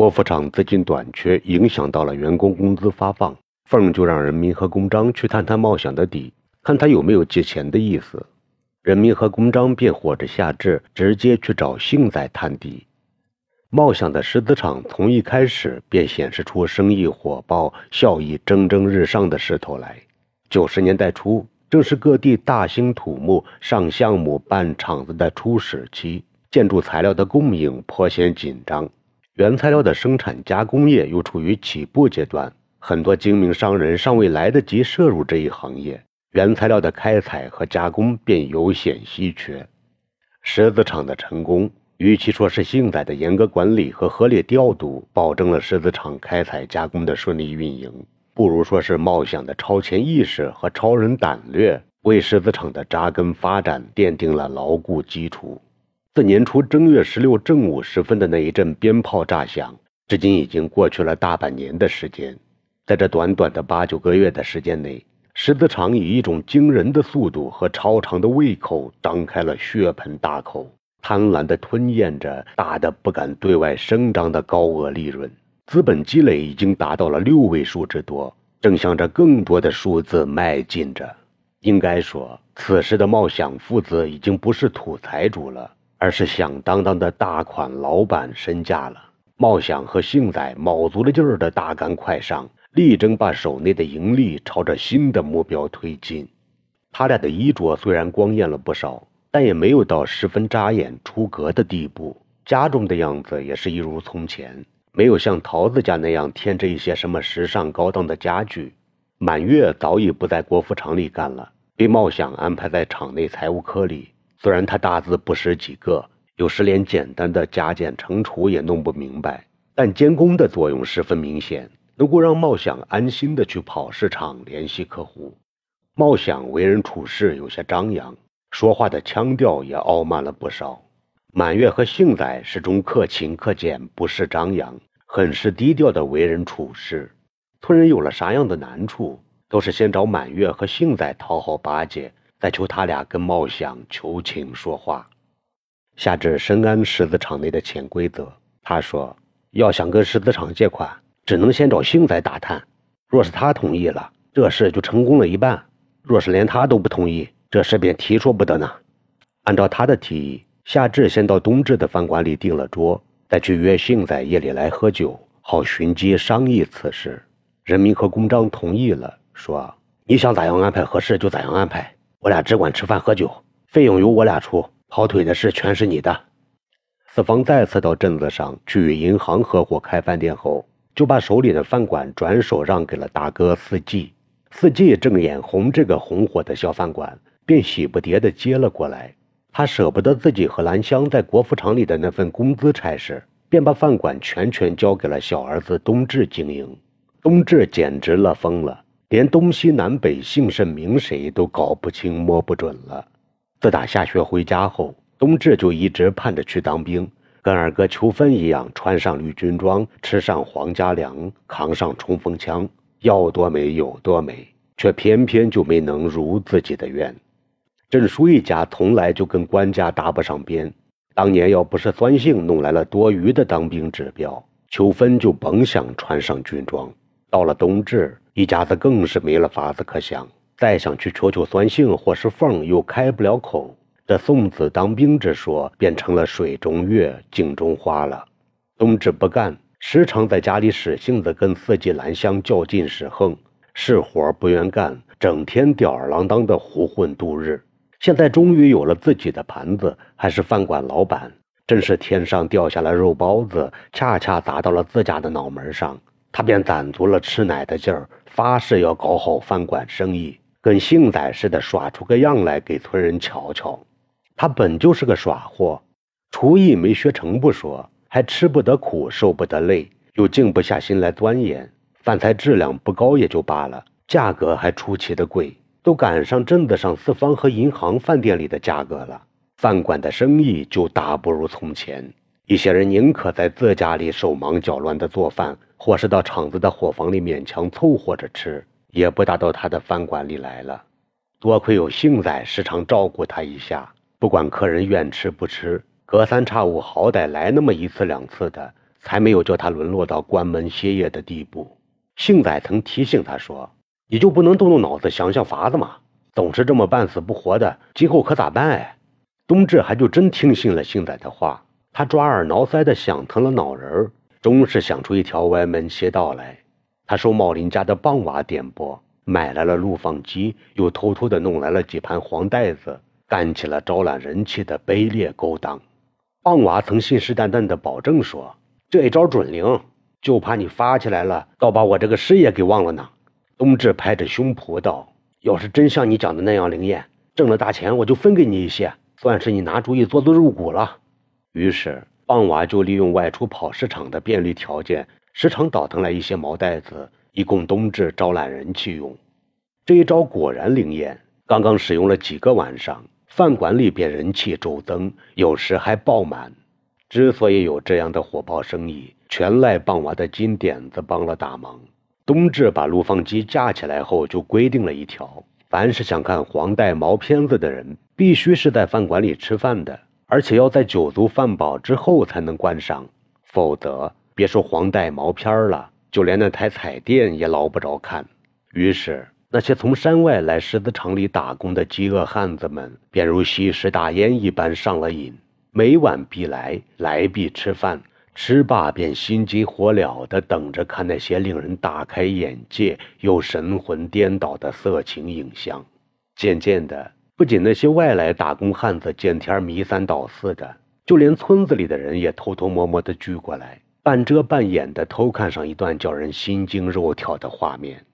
国服厂资金短缺，影响到了员工工资发放，凤就让人民和公章去探探茂祥的底，看他有没有借钱的意思。人民和公章便伙着夏至，直接去找幸仔探底。茂祥的石子厂从一开始便显示出生意火爆、效益蒸蒸日上的势头来。九十年代初，正是各地大兴土木、上项目、办厂子的初始期，建筑材料的供应颇显紧张，原材料的生产加工业又处于起步阶段，很多精明商人尚未来得及涉入这一行业，原材料的开采和加工便有显稀缺。石子厂的成功。与其说是幸仔的严格管理和合理调度保证了狮子厂开采加工的顺利运营，不如说是茂祥的超前意识和超人胆略为狮子厂的扎根发展奠定了牢固基础。自年初正月十六正午时分的那一阵鞭炮炸响，至今已经过去了大半年的时间。在这短短的八九个月的时间内，狮子厂以一种惊人的速度和超长的胃口张开了血盆大口。贪婪地吞咽着大的不敢对外声张的高额利润，资本积累已经达到了六位数之多，正向着更多的数字迈进着。应该说，此时的茂祥父子已经不是土财主了，而是响当当的大款老板身价了。茂想和幸仔卯足了劲儿的大干快上，力争把手内的盈利朝着新的目标推进。他俩的衣着虽然光艳了不少。但也没有到十分扎眼出格的地步，家中的样子也是一如从前，没有像桃子家那样添置一些什么时尚高档的家具。满月早已不在国服厂里干了，被茂想安排在厂内财务科里。虽然他大字不识几个，有时连简单的加减乘除也弄不明白，但监工的作用十分明显，能够让茂想安心的去跑市场联系客户。茂想为人处事有些张扬。说话的腔调也傲慢了不少。满月和幸仔始终克勤克俭，不事张扬，很是低调的为人处事。村人有了啥样的难处，都是先找满月和幸仔讨好巴结，再求他俩跟茂祥求情说话。夏至深谙狮子厂内的潜规则，他说：“要想跟狮子厂借款，只能先找幸仔打探。若是他同意了，这事就成功了一半；若是连他都不同意，”这事便提说不得呢。按照他的提议，夏至先到冬至的饭馆里订了桌，再去约幸仔夜里来喝酒，好寻机商议此事。人民和公章同意了，说：“你想咋样安排合适就咋样安排，我俩只管吃饭喝酒，费用由我俩出，跑腿的事全是你的。”四方再次到镇子上去与银行合伙开饭店后，就把手里的饭馆转手让给了大哥四季。四季正眼红这个红火的小饭馆。便喜不迭地接了过来。他舍不得自己和兰香在国服厂里的那份工资差事，便把饭馆全权交给了小儿子冬至经营。冬至简直乐疯了，连东西南北姓甚名谁都搞不清摸不准了。自打下学回家后，冬至就一直盼着去当兵，跟二哥秋分一样，穿上绿军装，吃上皇家粮，扛上冲锋枪，要多美有多美，却偏偏就没能如自己的愿。郑书一家从来就跟官家搭不上边。当年要不是酸性弄来了多余的当兵指标，秋分就甭想穿上军装。到了冬至，一家子更是没了法子可想。再想去求求酸杏或是凤，又开不了口。这送子当兵之说，变成了水中月，镜中花了。冬至不干，时常在家里使性子，跟四季兰香较劲使横，是活不愿干，整天吊儿郎当的胡混度日。现在终于有了自己的盘子，还是饭馆老板，真是天上掉下来肉包子，恰恰砸到了自家的脑门上。他便攒足了吃奶的劲儿，发誓要搞好饭馆生意，跟幸仔似的耍出个样来给村人瞧瞧。他本就是个耍货，厨艺没学成不说，还吃不得苦，受不得累，又静不下心来钻研。饭菜质量不高也就罢了，价格还出奇的贵。都赶上镇子上四方和银行饭店里的价格了，饭馆的生意就大不如从前。一些人宁可在自家里手忙脚乱地做饭，或是到厂子的伙房里勉强凑合着吃，也不打到他的饭馆里来了。多亏有幸仔时常照顾他一下，不管客人愿吃不吃，隔三差五好歹来那么一次两次的，才没有叫他沦落到关门歇业的地步。幸仔曾提醒他说：“你就不能动动脑子想想法子吗？总是这么半死不活的，今后可咋办？”哎，冬至还就真听信了幸仔的话，他抓耳挠腮的想疼了脑仁儿，终是想出一条歪门邪道来。他受茂林家的棒娃点拨，买来了录放机，又偷偷的弄来了几盘黄带子，干起了招揽人气的卑劣勾当。棒娃曾信誓旦旦的保证说：“这一招准灵，就怕你发起来了，倒把我这个师爷给忘了呢。”冬至拍着胸脯道：“要是真像你讲的那样灵验，挣了大钱，我就分给你一些，算是你拿主意做做入股了。”于是棒娃就利用外出跑市场的便利条件，时常倒腾来一些毛袋子，以供冬至招揽人气用。这一招果然灵验，刚刚使用了几个晚上。饭馆里便人气骤增，有时还爆满。之所以有这样的火爆生意，全赖棒娃的金点子帮了大忙。冬至把录放机架起来后，就规定了一条：凡是想看黄带毛片子的人，必须是在饭馆里吃饭的，而且要在酒足饭饱之后才能观赏，否则别说黄带毛片了，就连那台彩电也捞不着看。于是。那些从山外来狮子厂里打工的饥饿汉子们，便如吸食大烟一般上了瘾，每晚必来，来必吃饭，吃罢便心急火燎地等着看那些令人大开眼界又神魂颠倒的色情影像。渐渐的，不仅那些外来打工汉子见天迷三倒四的，就连村子里的人也偷偷摸摸地聚过来，半遮半掩地偷看上一段叫人心惊肉跳的画面。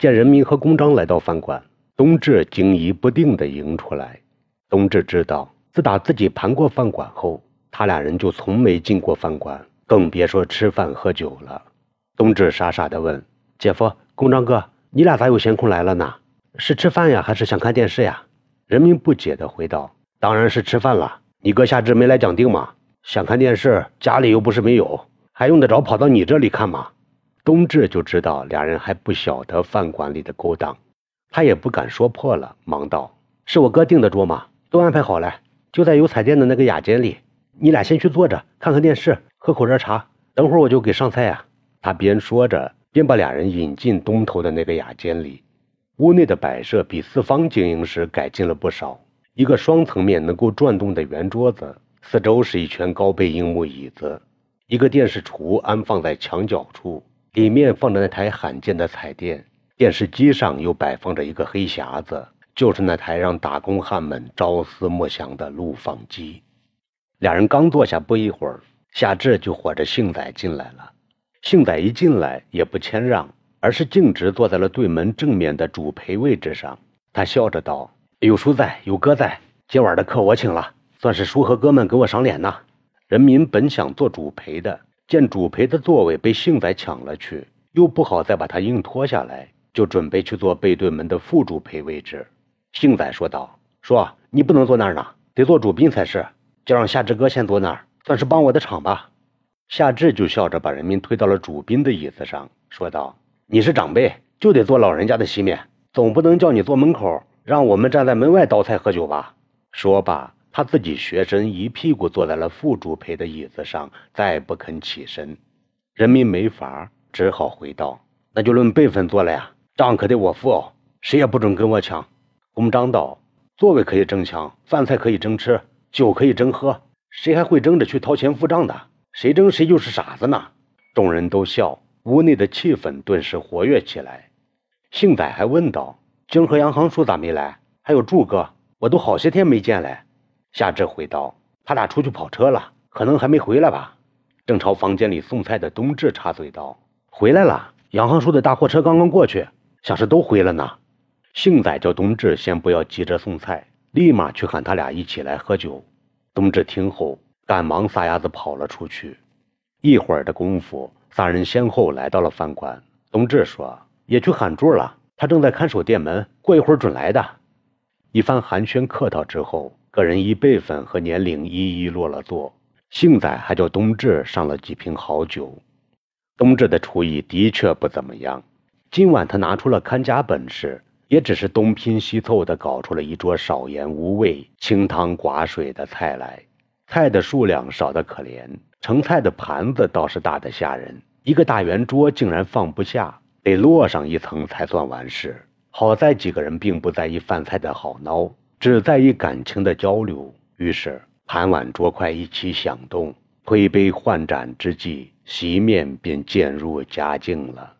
见人民和公章来到饭馆，冬至惊疑不定地迎出来。冬至知道，自打自己盘过饭馆后，他俩人就从没进过饭馆，更别说吃饭喝酒了。冬至傻傻地问：“姐夫，公章哥，你俩咋有闲空来了呢？是吃饭呀，还是想看电视呀？”人民不解地回道：“当然是吃饭了。你哥夏至没来讲定吗？想看电视，家里又不是没有，还用得着跑到你这里看吗？”冬至就知道俩人还不晓得饭馆里的勾当，他也不敢说破了，忙道：“是我哥订的桌吗？都安排好了，就在有彩电的那个雅间里。你俩先去坐着，看看电视，喝口热茶，等会儿我就给上菜呀。”他边说着，边把俩人引进东头的那个雅间里。屋内的摆设比四方经营时改进了不少，一个双层面能够转动的圆桌子，四周是一圈高背硬木椅子，一个电视橱安放在墙角处。里面放着那台罕见的彩电，电视机上又摆放着一个黑匣子，就是那台让打工汉们朝思暮想的录放机。两人刚坐下不一会儿，夏至就伙着幸仔进来了。幸仔一进来也不谦让，而是径直坐在了对门正面的主陪位置上。他笑着道：“有叔在，有哥在，今晚的客我请了，算是叔和哥们给我赏脸呐。”人民本想做主陪的。见主陪的座位被幸仔抢了去，又不好再把他硬拖下来，就准备去做背对门的副主陪位置。幸仔说道：“说你不能坐那儿呢，得坐主宾才是。就让夏志哥先坐那儿，算是帮我的场吧。”夏志就笑着把人民推到了主宾的椅子上，说道：“你是长辈，就得坐老人家的席面，总不能叫你坐门口，让我们站在门外倒菜喝酒吧？”说罢。他自己学身，一屁股坐在了副主陪的椅子上，再不肯起身。人民没法，只好回道：“那就论辈分坐了呀，账可得我付哦，谁也不准跟我抢。”公章道：“座位可以争抢，饭菜可以争吃，酒可以争喝，谁还会争着去掏钱付账的？谁争谁就是傻子呢。”众人都笑，屋内的气氛顿时活跃起来。幸仔还问道：“京和杨行叔咋没来？还有柱哥，我都好些天没见了。”夏至回道：“他俩出去跑车了，可能还没回来吧。”正朝房间里送菜的冬至插嘴道：“回来了，杨行叔的大货车刚刚过去，像是都回了呢。”幸仔叫冬至先不要急着送菜，立马去喊他俩一起来喝酒。冬至听后，赶忙撒丫子跑了出去。一会儿的功夫，三人先后来到了饭馆。冬至说：“也去喊桌了，他正在看守店门，过一会儿准来的。”一番寒暄客套之后。个人依辈分和年龄一一落了座，幸仔还叫冬至上了几瓶好酒。冬至的厨艺的确不怎么样，今晚他拿出了看家本事，也只是东拼西凑的搞出了一桌少盐无味、清汤寡水的菜来。菜的数量少得可怜，盛菜的盘子倒是大的吓人，一个大圆桌竟然放不下，得摞上一层才算完事。好在几个人并不在意饭菜的好孬，只在意感情的交流。于是盘碗桌筷一起响动，推杯换盏之际，席面便渐入佳境了。